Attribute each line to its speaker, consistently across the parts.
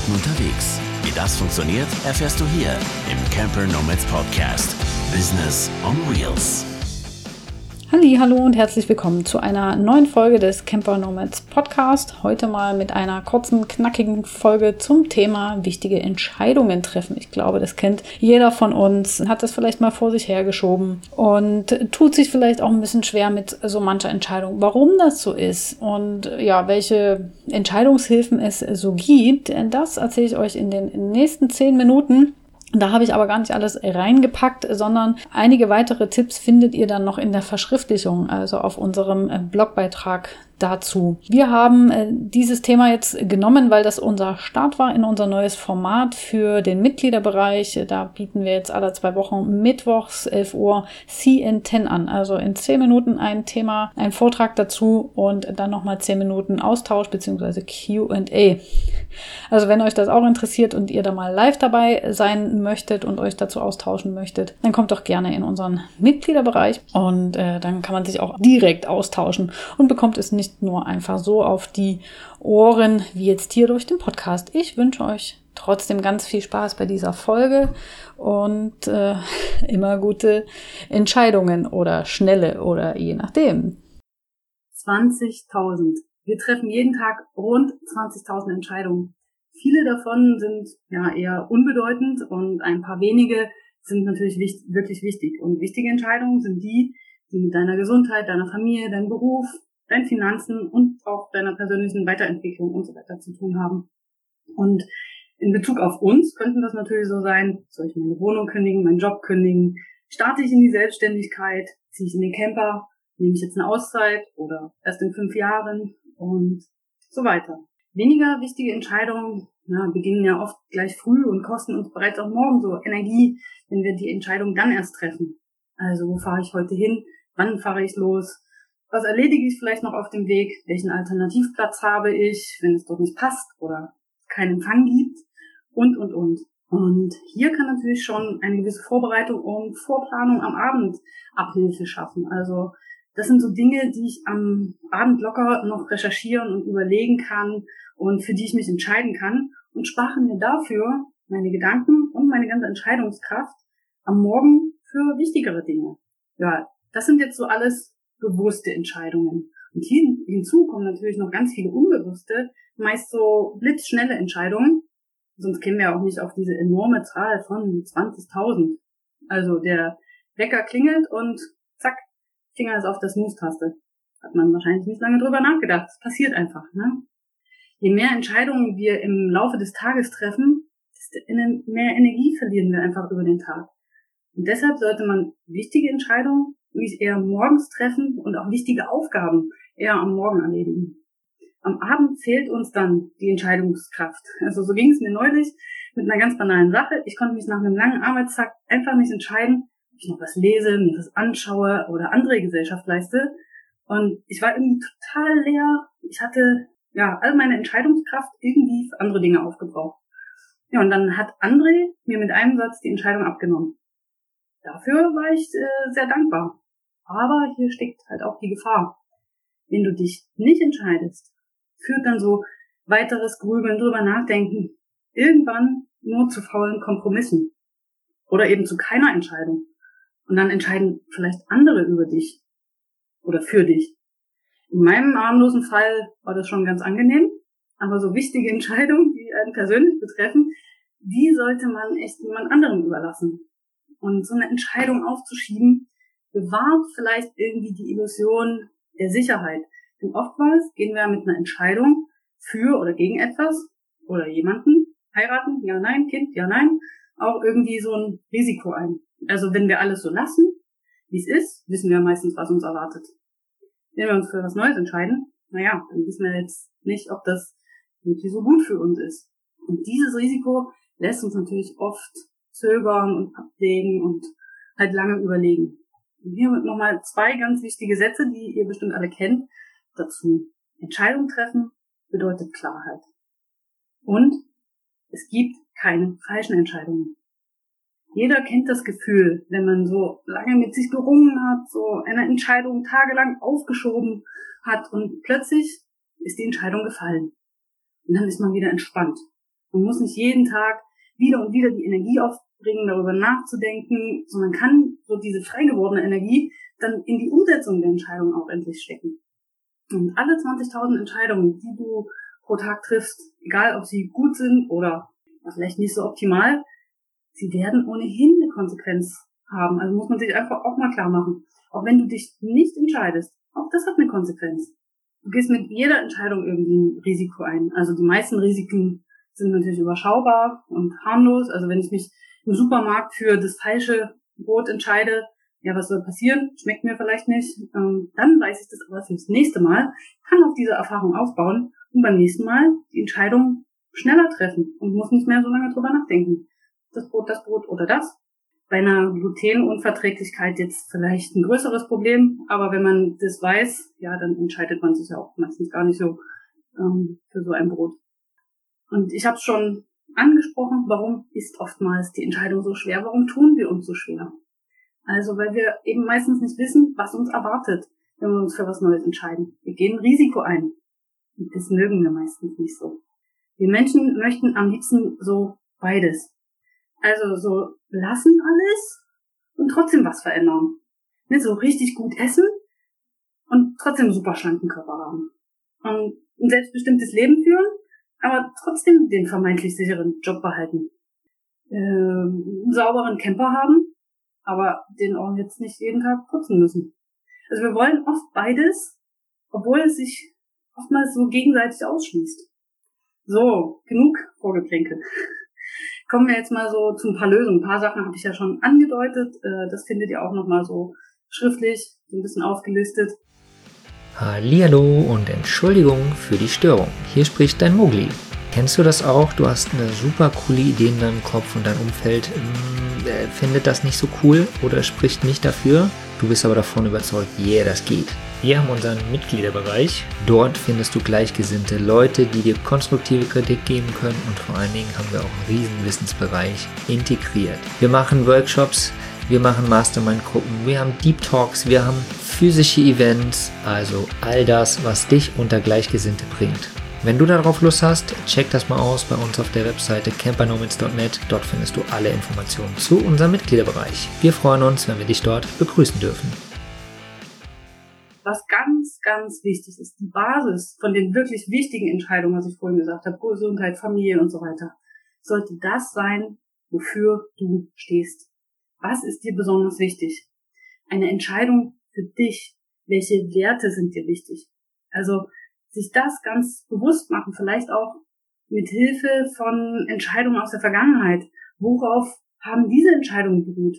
Speaker 1: Leuten unterwegs. Wie das funktioniert, erfährst du hier im Camper Nomads Podcast. Business on Wheels.
Speaker 2: Halli, hallo und herzlich willkommen zu einer neuen Folge des Camper Nomads Podcast. Heute mal mit einer kurzen, knackigen Folge zum Thema wichtige Entscheidungen treffen. Ich glaube, das kennt jeder von uns, hat das vielleicht mal vor sich hergeschoben und tut sich vielleicht auch ein bisschen schwer mit so mancher Entscheidung. Warum das so ist und ja, welche Entscheidungshilfen es so gibt, das erzähle ich euch in den nächsten zehn Minuten. Da habe ich aber gar nicht alles reingepackt, sondern einige weitere Tipps findet ihr dann noch in der Verschriftlichung, also auf unserem äh, Blogbeitrag dazu. Wir haben äh, dieses Thema jetzt genommen, weil das unser Start war in unser neues Format für den Mitgliederbereich. Da bieten wir jetzt alle zwei Wochen mittwochs 11 Uhr CN10 an. Also in 10 Minuten ein Thema, ein Vortrag dazu und dann nochmal 10 Minuten Austausch bzw. Q&A. Also wenn euch das auch interessiert und ihr da mal live dabei sein möchtet und euch dazu austauschen möchtet, dann kommt doch gerne in unseren Mitgliederbereich und äh, dann kann man sich auch direkt austauschen und bekommt es nicht nicht nur einfach so auf die Ohren wie jetzt hier durch den Podcast. Ich wünsche euch trotzdem ganz viel Spaß bei dieser Folge und äh, immer gute Entscheidungen oder schnelle oder je nachdem.
Speaker 3: 20.000. Wir treffen jeden Tag rund 20.000 Entscheidungen. Viele davon sind ja eher unbedeutend und ein paar wenige sind natürlich wichtig, wirklich wichtig. Und wichtige Entscheidungen sind die, die mit deiner Gesundheit, deiner Familie, deinem Beruf, deinen Finanzen und auch deiner persönlichen Weiterentwicklung und so weiter zu tun haben. Und in Bezug auf uns könnten das natürlich so sein, soll ich meine Wohnung kündigen, meinen Job kündigen, starte ich in die Selbstständigkeit, ziehe ich in den Camper, nehme ich jetzt eine Auszeit oder erst in fünf Jahren und so weiter. Weniger wichtige Entscheidungen na, beginnen ja oft gleich früh und kosten uns bereits auch morgen so Energie, wenn wir die Entscheidung dann erst treffen. Also wo fahre ich heute hin? Wann fahre ich los? Was erledige ich vielleicht noch auf dem Weg? Welchen Alternativplatz habe ich, wenn es doch nicht passt oder keinen Empfang gibt? Und, und, und. Und hier kann natürlich schon eine gewisse Vorbereitung und Vorplanung am Abend Abhilfe schaffen. Also das sind so Dinge, die ich am Abend locker noch recherchieren und überlegen kann und für die ich mich entscheiden kann und spare mir dafür meine Gedanken und meine ganze Entscheidungskraft am Morgen für wichtigere Dinge. Ja, das sind jetzt so alles bewusste Entscheidungen. Und hier, hinzu kommen natürlich noch ganz viele unbewusste, meist so blitzschnelle Entscheidungen. Sonst kämen wir auch nicht auf diese enorme Zahl von 20.000. Also der Wecker klingelt und zack, Finger ist auf der Snooze-Taste. Hat man wahrscheinlich nicht lange drüber nachgedacht. Das passiert einfach. Ne? Je mehr Entscheidungen wir im Laufe des Tages treffen, desto mehr Energie verlieren wir einfach über den Tag. Und deshalb sollte man wichtige Entscheidungen mich eher morgens treffen und auch wichtige Aufgaben eher am Morgen erledigen. Am Abend fehlt uns dann die Entscheidungskraft. Also so ging es mir neulich mit einer ganz banalen Sache. Ich konnte mich nach einem langen Arbeitstag einfach nicht entscheiden, ob ich noch was lese, mir was anschaue oder andere Gesellschaft leiste. Und ich war irgendwie total leer. Ich hatte ja all meine Entscheidungskraft irgendwie für andere Dinge aufgebraucht. Ja, und dann hat André mir mit einem Satz die Entscheidung abgenommen. Dafür war ich äh, sehr dankbar. Aber hier steckt halt auch die Gefahr. Wenn du dich nicht entscheidest, führt dann so weiteres Grübeln, drüber nachdenken, irgendwann nur zu faulen Kompromissen. Oder eben zu keiner Entscheidung. Und dann entscheiden vielleicht andere über dich. Oder für dich. In meinem armlosen Fall war das schon ganz angenehm. Aber so wichtige Entscheidungen, die einen persönlich betreffen, die sollte man echt jemand anderem überlassen. Und so eine Entscheidung aufzuschieben, bewahrt vielleicht irgendwie die Illusion der Sicherheit. Denn oftmals gehen wir mit einer Entscheidung für oder gegen etwas oder jemanden, heiraten, ja, nein, Kind, ja, nein, auch irgendwie so ein Risiko ein. Also wenn wir alles so lassen, wie es ist, wissen wir meistens, was uns erwartet. Wenn wir uns für was Neues entscheiden, naja, dann wissen wir jetzt nicht, ob das wirklich so gut für uns ist. Und dieses Risiko lässt uns natürlich oft zögern und abwägen und halt lange überlegen. Hier nochmal zwei ganz wichtige Sätze, die ihr bestimmt alle kennt, dazu. Entscheidung treffen bedeutet Klarheit. Und es gibt keine falschen Entscheidungen. Jeder kennt das Gefühl, wenn man so lange mit sich gerungen hat, so eine Entscheidung tagelang aufgeschoben hat und plötzlich ist die Entscheidung gefallen. Und dann ist man wieder entspannt. Man muss nicht jeden Tag wieder und wieder die Energie aufbringen, darüber nachzudenken, sondern kann so diese frei gewordene Energie dann in die Umsetzung der Entscheidung auch endlich stecken. Und alle 20.000 Entscheidungen, die du pro Tag triffst, egal ob sie gut sind oder vielleicht nicht so optimal, sie werden ohnehin eine Konsequenz haben. Also muss man sich einfach auch mal klar machen. Auch wenn du dich nicht entscheidest, auch das hat eine Konsequenz. Du gehst mit jeder Entscheidung irgendwie ein Risiko ein. Also die meisten Risiken sind natürlich überschaubar und harmlos. Also wenn ich mich im Supermarkt für das falsche Brot entscheide, ja, was soll passieren? Schmeckt mir vielleicht nicht. Ähm, dann weiß ich das aber fürs nächste Mal, kann auf diese Erfahrung aufbauen und beim nächsten Mal die Entscheidung schneller treffen und muss nicht mehr so lange drüber nachdenken. Das Brot, das Brot oder das. Bei einer Glutenunverträglichkeit jetzt vielleicht ein größeres Problem, aber wenn man das weiß, ja, dann entscheidet man sich ja auch meistens gar nicht so ähm, für so ein Brot. Und ich habe schon angesprochen, warum ist oftmals die Entscheidung so schwer? Warum tun wir uns so schwer? Also weil wir eben meistens nicht wissen, was uns erwartet, wenn wir uns für was Neues entscheiden. Wir gehen Risiko ein. Und das mögen wir meistens nicht so. Wir Menschen möchten am liebsten so beides. Also so lassen alles und trotzdem was verändern. Nicht so richtig gut essen und trotzdem super schlanken Körper haben. Und ein selbstbestimmtes Leben führen, aber trotzdem den vermeintlich sicheren Job behalten. Ähm, einen sauberen Camper haben, aber den auch jetzt nicht jeden Tag putzen müssen. Also wir wollen oft beides, obwohl es sich oftmals so gegenseitig ausschließt. So, genug Vorgeplänkel. Kommen wir jetzt mal so zu ein paar Lösungen. Ein paar Sachen habe ich ja schon angedeutet. Äh, das findet ihr auch nochmal so schriftlich, so ein bisschen aufgelistet.
Speaker 4: Hallihallo und Entschuldigung für die Störung. Hier spricht dein Mogli. Kennst du das auch? Du hast eine super coole Idee in deinem Kopf und dein Umfeld mm, äh, findet das nicht so cool oder spricht nicht dafür. Du bist aber davon überzeugt, yeah, das geht. Wir haben unseren Mitgliederbereich. Dort findest du gleichgesinnte Leute, die dir konstruktive Kritik geben können und vor allen Dingen haben wir auch einen riesen Wissensbereich integriert. Wir machen Workshops, wir machen Mastermind-Gruppen, wir haben Deep Talks, wir haben physische Events, also all das, was dich unter Gleichgesinnte bringt. Wenn du darauf Lust hast, check das mal aus bei uns auf der Webseite campernomads.net. Dort findest du alle Informationen zu unserem Mitgliederbereich. Wir freuen uns, wenn wir dich dort begrüßen dürfen
Speaker 3: was ganz, ganz wichtig ist, die Basis von den wirklich wichtigen Entscheidungen, was ich vorhin gesagt habe, Gesundheit, Familie und so weiter, sollte das sein, wofür du stehst. Was ist dir besonders wichtig? Eine Entscheidung für dich. Welche Werte sind dir wichtig? Also sich das ganz bewusst machen, vielleicht auch mit Hilfe von Entscheidungen aus der Vergangenheit. Worauf haben diese Entscheidungen beruht?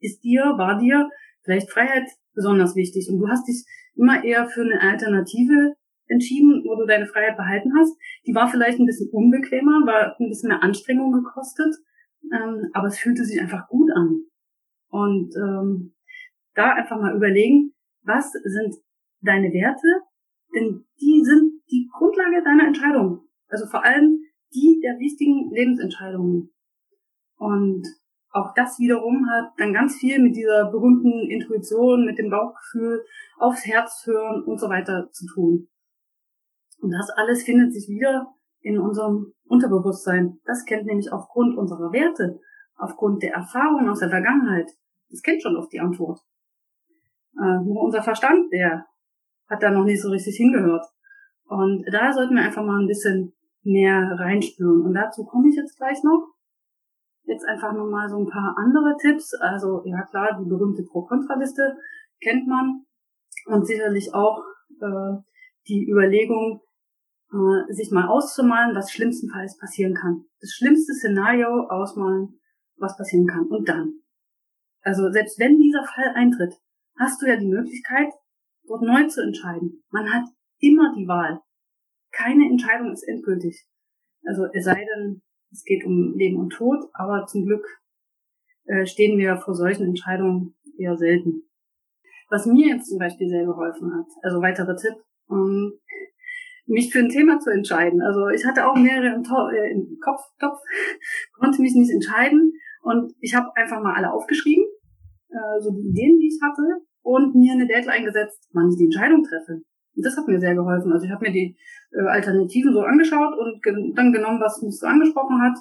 Speaker 3: Ist dir, war dir vielleicht Freiheit besonders wichtig. Und du hast dich immer eher für eine Alternative entschieden, wo du deine Freiheit behalten hast. Die war vielleicht ein bisschen unbequemer, war ein bisschen mehr Anstrengung gekostet, ähm, aber es fühlte sich einfach gut an. Und ähm, da einfach mal überlegen, was sind deine Werte? Denn die sind die Grundlage deiner Entscheidung. Also vor allem die der wichtigen Lebensentscheidungen. Und auch das wiederum hat dann ganz viel mit dieser berühmten Intuition, mit dem Bauchgefühl, aufs Herz hören und so weiter zu tun. Und das alles findet sich wieder in unserem Unterbewusstsein. Das kennt nämlich aufgrund unserer Werte, aufgrund der Erfahrungen aus der Vergangenheit. Das kennt schon oft die Antwort. Äh, nur unser Verstand, der hat da noch nicht so richtig hingehört. Und da sollten wir einfach mal ein bisschen mehr reinspüren. Und dazu komme ich jetzt gleich noch. Jetzt einfach nochmal so ein paar andere Tipps. Also ja klar, die berühmte Pro-Kontra-Liste kennt man und sicherlich auch äh, die Überlegung, äh, sich mal auszumalen, was schlimmstenfalls passieren kann. Das schlimmste Szenario ausmalen, was passieren kann. Und dann. Also selbst wenn dieser Fall eintritt, hast du ja die Möglichkeit, dort neu zu entscheiden. Man hat immer die Wahl. Keine Entscheidung ist endgültig. Also es sei denn, es geht um Leben und Tod, aber zum Glück äh, stehen wir vor solchen Entscheidungen eher selten. Was mir jetzt zum Beispiel sehr geholfen hat, also weiterer Tipp, ähm, mich für ein Thema zu entscheiden. Also ich hatte auch mehrere im, äh, im Kopf, Topf, konnte mich nicht entscheiden und ich habe einfach mal alle aufgeschrieben, äh, so die Ideen, die ich hatte und mir eine Deadline gesetzt, wann ich die Entscheidung treffe. Und das hat mir sehr geholfen. Also ich habe mir die äh, Alternativen so angeschaut und ge dann genommen, was mich so angesprochen hat,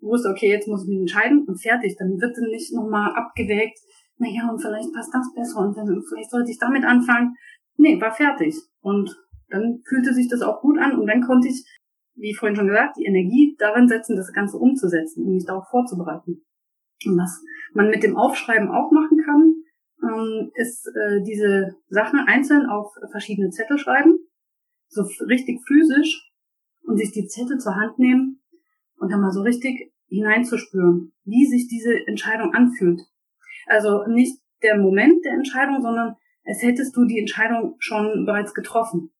Speaker 3: wusste, okay, jetzt muss ich mich entscheiden und fertig. Dann wird dann nicht nochmal abgewägt, naja, und vielleicht passt das besser und dann, vielleicht sollte ich damit anfangen. Nee, war fertig. Und dann fühlte sich das auch gut an und dann konnte ich, wie vorhin schon gesagt, die Energie darin setzen, das Ganze umzusetzen und mich darauf vorzubereiten. Und was man mit dem Aufschreiben auch machen kann, ähm, ist äh, diese Sachen einzeln auf verschiedene Zettel schreiben, so richtig physisch und sich die Zettel zur Hand nehmen und dann mal so richtig hineinzuspüren, wie sich diese Entscheidung anfühlt. Also nicht der Moment der Entscheidung, sondern als hättest du die Entscheidung schon bereits getroffen.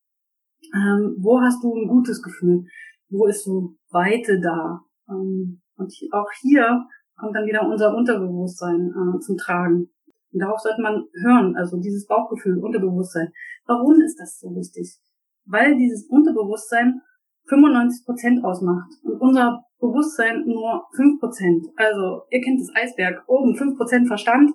Speaker 3: Ähm, wo hast du ein gutes Gefühl? Wo ist so Weite da? Ähm, und auch hier kommt dann wieder unser Unterbewusstsein äh, zum Tragen. Und darauf sollte man hören, also dieses Bauchgefühl, Unterbewusstsein. Warum ist das so wichtig? Weil dieses Unterbewusstsein 95 Prozent ausmacht und unser Bewusstsein nur 5 Prozent. Also, ihr kennt das Eisberg, oben 5 Prozent Verstand,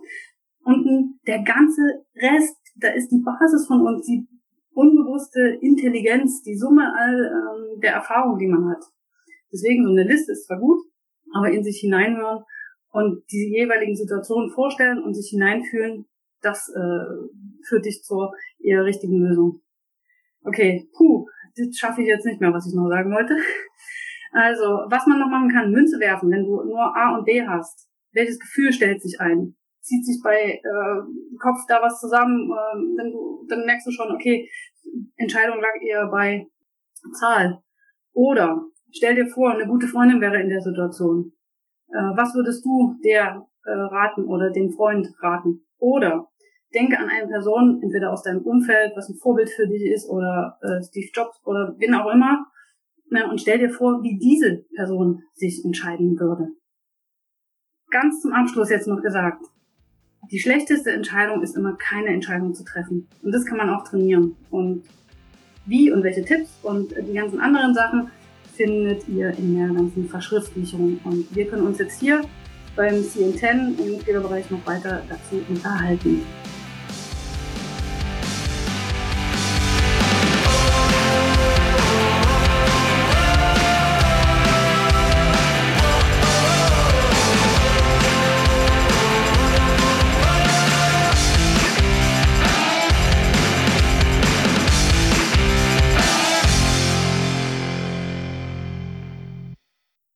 Speaker 3: unten der ganze Rest, da ist die Basis von uns, die unbewusste Intelligenz, die Summe all ähm, der Erfahrungen, die man hat. Deswegen so eine Liste ist zwar gut, aber in sich hineinhören und diese jeweiligen Situationen vorstellen und sich hineinfühlen, das äh, führt dich zur eher richtigen Lösung. Okay, puh, das schaffe ich jetzt nicht mehr, was ich noch sagen wollte. Also, was man noch machen kann, Münze werfen, wenn du nur A und B hast. Welches Gefühl stellt sich ein? Zieht sich bei äh, Kopf da was zusammen? Äh, wenn du, dann merkst du schon, okay, Entscheidung lag eher bei Zahl. Oder stell dir vor, eine gute Freundin wäre in der Situation. Äh, was würdest du der äh, raten oder dem Freund raten? Oder denke an eine Person, entweder aus deinem Umfeld, was ein Vorbild für dich ist, oder äh, Steve Jobs oder wen auch immer, na, und stell dir vor, wie diese Person sich entscheiden würde. Ganz zum Abschluss jetzt noch gesagt. Die schlechteste Entscheidung ist immer keine Entscheidung zu treffen. Und das kann man auch trainieren. Und wie und welche Tipps und die ganzen anderen Sachen findet ihr in der ganzen Verschriftlichung. Und wir können uns jetzt hier beim CN10 im Mitgliederbereich noch weiter dazu unterhalten.